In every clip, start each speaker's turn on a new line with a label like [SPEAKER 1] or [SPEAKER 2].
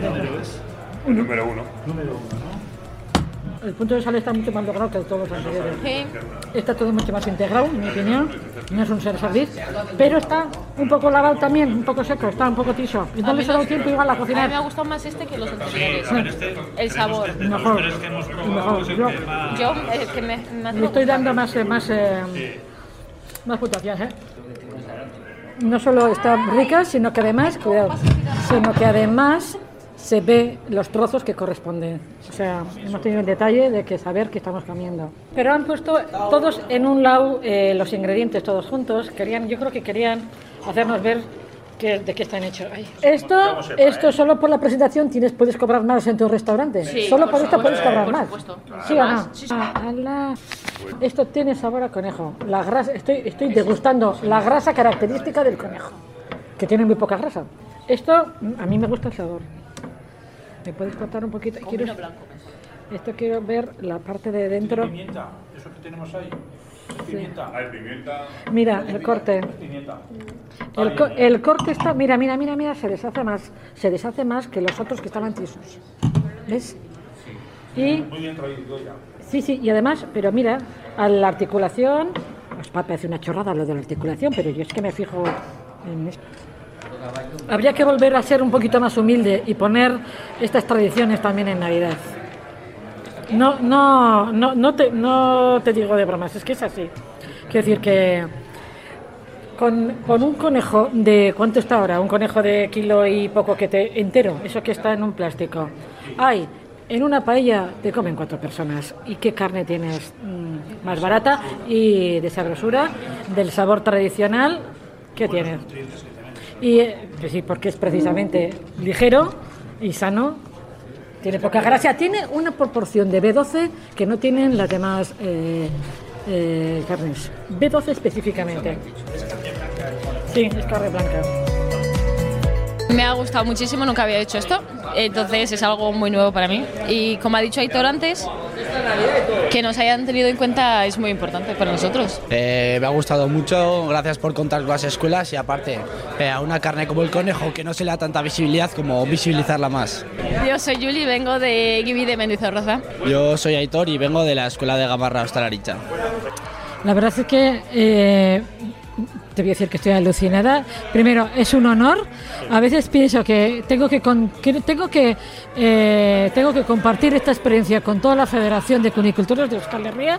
[SPEAKER 1] ¿Qué número es?
[SPEAKER 2] El número uno.
[SPEAKER 1] Número uno, ¿no?
[SPEAKER 3] El punto de sal está mucho más logrado que todos los anteriores.
[SPEAKER 4] Sí.
[SPEAKER 3] Está todo mucho más integrado, en mi opinión. No es un ser servir, pero está un poco lavado también, un poco seco, está un poco tiso. Y no
[SPEAKER 4] A
[SPEAKER 3] le
[SPEAKER 4] mí
[SPEAKER 3] ha dado tiempo igual a
[SPEAKER 4] A mí me ha
[SPEAKER 3] cocinar.
[SPEAKER 4] gustado más este que los
[SPEAKER 1] Sí,
[SPEAKER 4] anteriores.
[SPEAKER 1] ver, este,
[SPEAKER 4] El sabor.
[SPEAKER 1] los
[SPEAKER 3] Mejor. Mejor. Yo-
[SPEAKER 4] Yo, el que me, me hace
[SPEAKER 3] Le estoy dando más, eh, más, eh, más puntuación, ¿eh? No solo está rica, sino que además, cuidado, sino que además se ve los trozos que corresponden. O sea, hemos tenido el detalle de que saber qué estamos comiendo. Pero han puesto todos en un lado eh, los ingredientes todos juntos. Querían, yo creo que querían hacernos ver que- de qué están hechos. Ay. Esto, esto solo por la presentación tienes, puedes cobrar más en tu restaurante.
[SPEAKER 4] Sí,
[SPEAKER 3] solo
[SPEAKER 4] por
[SPEAKER 3] por esto puedes cobrar
[SPEAKER 4] por
[SPEAKER 3] más. ¿Sí o no? Ah. Esto tiene sabor a conejo. La grasa, estoy, estoy degustando la grasa característica del conejo, que tiene muy poca grasa. Esto, a mí me gusta el sabor. ¿Me puedes cortar un poquito? Quiero, esto quiero ver la parte de dentro.
[SPEAKER 1] Pimienta, eso que tenemos ahí. ¿Es Pimienta.
[SPEAKER 2] Hay pimienta.
[SPEAKER 3] Mira, el corte.
[SPEAKER 1] Pimienta.
[SPEAKER 3] El, co- el corte está, mira, mira, mira, mira, se deshace más, se deshace más que los otros que estaban tisos. ¿Ves? Y
[SPEAKER 1] Muy bien traído ya.
[SPEAKER 3] Sí, sí, y además, pero mira, a la articulación, os va a parecer una chorrada lo de la articulación, pero yo es que me fijo en esto. Habría que volver a ser un poquito más humilde y poner estas tradiciones también en Navidad. No, no, no, no te, no te digo de bromas, es que es así. Quiero decir que con, con un conejo de, ¿cuánto está ahora? Un conejo de kilo y poco que te entero, eso que está en un plástico. Hay, en una paella te comen cuatro personas. ¿Y qué carne tienes mm, más barata y de sabrosura, del sabor tradicional? ¿Qué tienes? Y eh, sí, porque es precisamente ligero y sano. Tiene poca grasa, tiene una proporción de B12 que no tienen las demás eh, eh, carnes. B12 específicamente. Sí, es carne blanca.
[SPEAKER 4] Me ha gustado muchísimo, nunca había hecho esto, entonces es algo muy nuevo para mí. Y como ha dicho Aitor antes, que nos hayan tenido en cuenta es muy importante para nosotros.
[SPEAKER 5] Eh, me ha gustado mucho, gracias por contar las escuelas y aparte eh, a una carne como el conejo que no se le da tanta visibilidad como visibilizarla más.
[SPEAKER 4] Yo soy Juli, vengo de Gibi de Mendizorroza.
[SPEAKER 5] Yo soy Aitor y vengo de la escuela de Gamarra Hostalaricha.
[SPEAKER 3] La verdad es que eh, te voy a decir que estoy alucinada. Primero, es un honor. A veces pienso que tengo que, con- que tengo que eh, tengo que compartir esta experiencia con toda la Federación de Cunicultores de Euskal Herria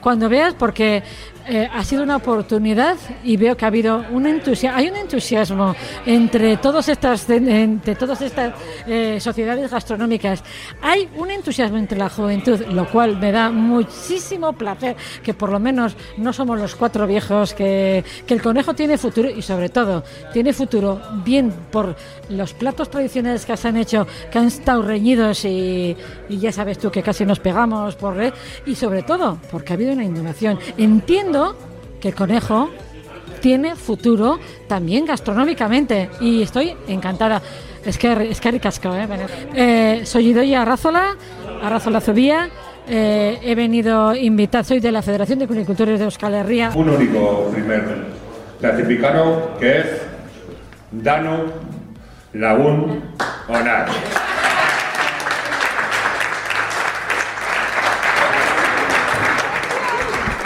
[SPEAKER 3] cuando veas, porque eh, ha sido una oportunidad y veo que ha habido un entusiasmo, hay un entusiasmo entre todas estas, entre todas estas eh, sociedades gastronómicas. Hay un entusiasmo entre la juventud, lo cual me da muchísimo placer que por lo menos no somos los cuatro viejos, que, que el conejo tiene futuro y sobre todo tiene futuro bien por los platos tradicionales que se han hecho, que han estado reñidos y, ya sabes tú que casi nos pegamos por eh, y sobre todo porque ha habido una innovación. Entiendo que el conejo tiene futuro también gastronómicamente y estoy encantada. Es que es que ricasco, ¿eh? Eh, soy Idoia Arrazola, Arrazola Zubía. eh, he venido invitada, soy de la Federación de Cunicultores de Euskal Herria.
[SPEAKER 2] Un único primer clasificado que es Dano Lagun Onar.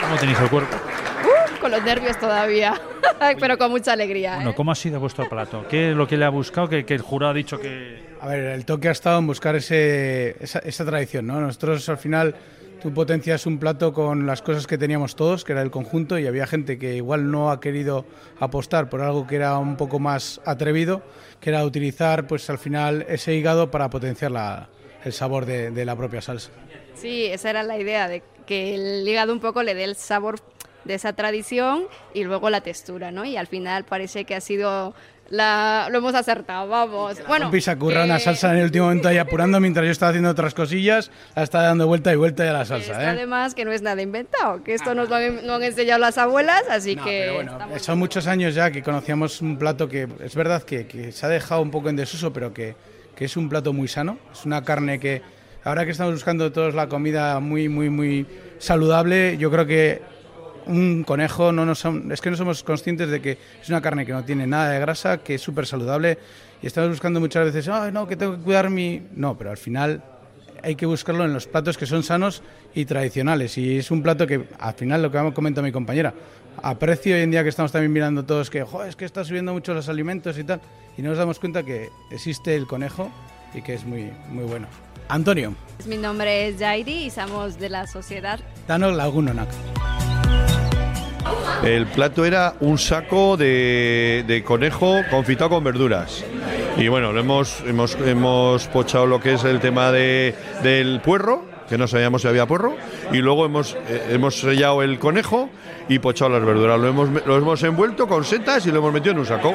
[SPEAKER 1] ¿Cómo tenéis el cuerpo?
[SPEAKER 6] Uh, con los nervios todavía, pero con mucha alegría.
[SPEAKER 1] Bueno,
[SPEAKER 6] ¿eh?
[SPEAKER 1] ¿cómo ha sido vuestro plato? ¿Qué es lo que le ha buscado? Que, que el jurado ha dicho que...
[SPEAKER 7] A ver, el toque ha estado en buscar ese, esa, esa tradición, ¿no? Nosotros al final tú potencias un plato con las cosas que teníamos todos, que era el conjunto, y había gente que igual no ha querido apostar por algo que era un poco más atrevido, que era utilizar pues al final ese hígado para potenciar la- el sabor de, de la propia salsa.
[SPEAKER 6] Sí, esa era la idea, de que el hígado un poco le dé el sabor de esa tradición y luego la textura, ¿no? Y al final parece que ha sido... La, lo hemos acertado, vamos. Bueno,
[SPEAKER 7] Compi se currado
[SPEAKER 6] que-
[SPEAKER 7] una salsa en el último momento ahí apurando mientras yo estaba haciendo otras cosillas, la está dando vuelta y vuelta ya la salsa, ¿eh?
[SPEAKER 6] además que no es nada inventado, que esto nos lo han, lo han enseñado las abuelas, así
[SPEAKER 7] No,
[SPEAKER 6] que...
[SPEAKER 7] pero bueno, son muchos años ya que conocíamos un plato que es verdad que, que se ha dejado un poco en desuso, pero que, que es un plato muy sano. Es una carne que, ahora que estamos buscando todos la comida muy, muy, muy saludable, yo creo que un conejo no nos es que no somos conscientes de que es una carne que no tiene nada de grasa, que es súper saludable y estamos buscando muchas veces, Ay, no, que tengo que cuidar mi... No, pero al final hay que buscarlo en los platos que son sanos y tradicionales y es un plato que al final lo que comenta mi compañera, aprecio hoy en día que estamos también mirando todos que, "Jo, es que está subiendo mucho los alimentos y tal y no nos damos cuenta que existe el conejo y que es muy, muy bueno. Antonio,
[SPEAKER 6] Mi nombre es Jairi y somos de la sociedad
[SPEAKER 7] danos lagunonak.
[SPEAKER 8] El plato era un saco de, de conejo confitado con verduras. Y bueno, lo hemos, hemos, hemos pochado lo que es el tema de, del puerro, que no sabíamos si había puerro, y luego hemos, eh, hemos sellado el conejo y pochado las verduras. Lo hemos, lo hemos envuelto con setas y lo hemos metido en un saco.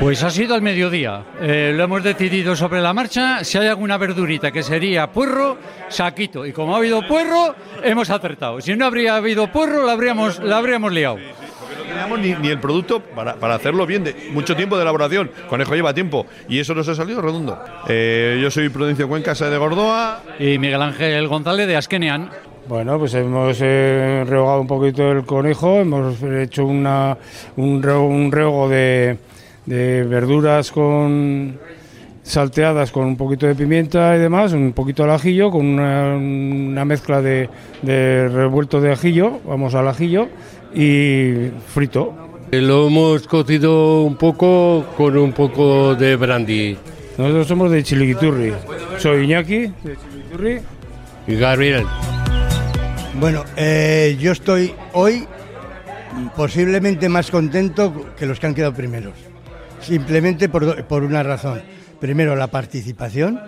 [SPEAKER 9] Pues ha sido al mediodía. Eh, lo hemos decidido sobre la marcha. Si hay alguna verdurita que sería puerro, saquito. Y como ha habido puerro, hemos acertado. Si no habría habido puerro, la habríamos, la habríamos liado.
[SPEAKER 8] No teníamos ni, ni el producto para, para hacerlo bien, de mucho tiempo de elaboración. Conejo lleva tiempo y eso nos ha salido redondo. Eh, yo soy Prudencio Cuencasa de Gordoa.
[SPEAKER 9] Y Miguel Ángel González de Asquenean.
[SPEAKER 10] Bueno, pues hemos eh, rehogado un poquito el conejo, hemos hecho una, un, re- un rehog de, de verduras con salteadas con un poquito de pimienta y demás, un poquito al ajillo, con una, una mezcla de, de revuelto de ajillo, vamos al ajillo, y frito.
[SPEAKER 11] Lo hemos cocido un poco con un poco de brandy.
[SPEAKER 10] Nosotros somos de Chiliquiturri. Soy Iñaki, de Chiliquiturri.
[SPEAKER 11] Y Gabriel.
[SPEAKER 12] Bueno, eh, yo estoy hoy posiblemente más contento que los que han quedado primeros. Simplemente por, por una razón. Primero, la participación.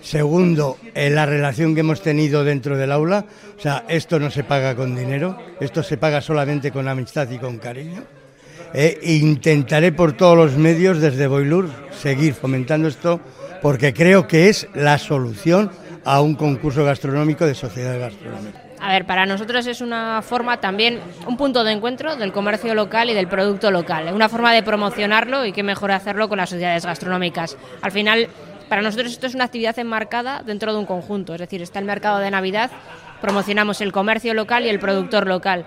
[SPEAKER 12] Segundo, eh, la relación que hemos tenido dentro del aula. O sea, esto no se paga con dinero, esto se paga solamente con amistad y con cariño. Eh, intentaré por todos los medios desde Boilur seguir fomentando esto porque creo que es la solución a un concurso gastronómico de sociedad gastronómica.
[SPEAKER 13] A ver, para nosotros es una forma también, un punto de encuentro del comercio local y del producto local. Una forma de promocionarlo y qué mejor hacerlo con las sociedades gastronómicas. Al final, para nosotros esto es una actividad enmarcada dentro de un conjunto. Es decir, está el mercado de Navidad, promocionamos el comercio local y el productor local.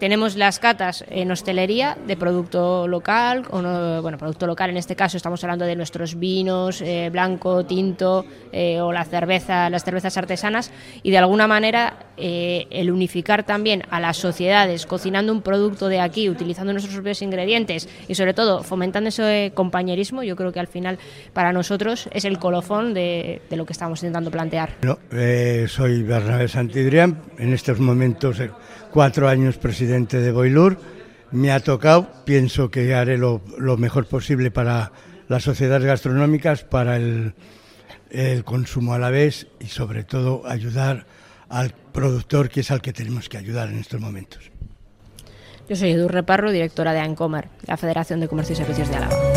[SPEAKER 13] Tenemos las catas en hostelería de producto local, bueno, producto local en este caso estamos hablando de nuestros vinos, eh, blanco, tinto eh, o la cerveza, las cervezas artesanas y de alguna manera eh, el unificar también a las sociedades cocinando un producto de aquí, utilizando nuestros propios ingredientes y sobre todo fomentando ese compañerismo, yo creo que al final para nosotros es el colofón de, lo que estamos intentando plantear.
[SPEAKER 12] Eh, soy Bernabé Santidrián, en estos momentos cuatro años presidente de Boilur. Me ha tocado, pienso que haré lo, mejor posible para las sociedades gastronómicas, para el, el consumo a la vez y sobre todo ayudar al productor, que es al que tenemos que ayudar en estos momentos.
[SPEAKER 13] Yo soy Edu Reparro, directora de ANCOMER, la Federación de Comercio y Servicios de Álava.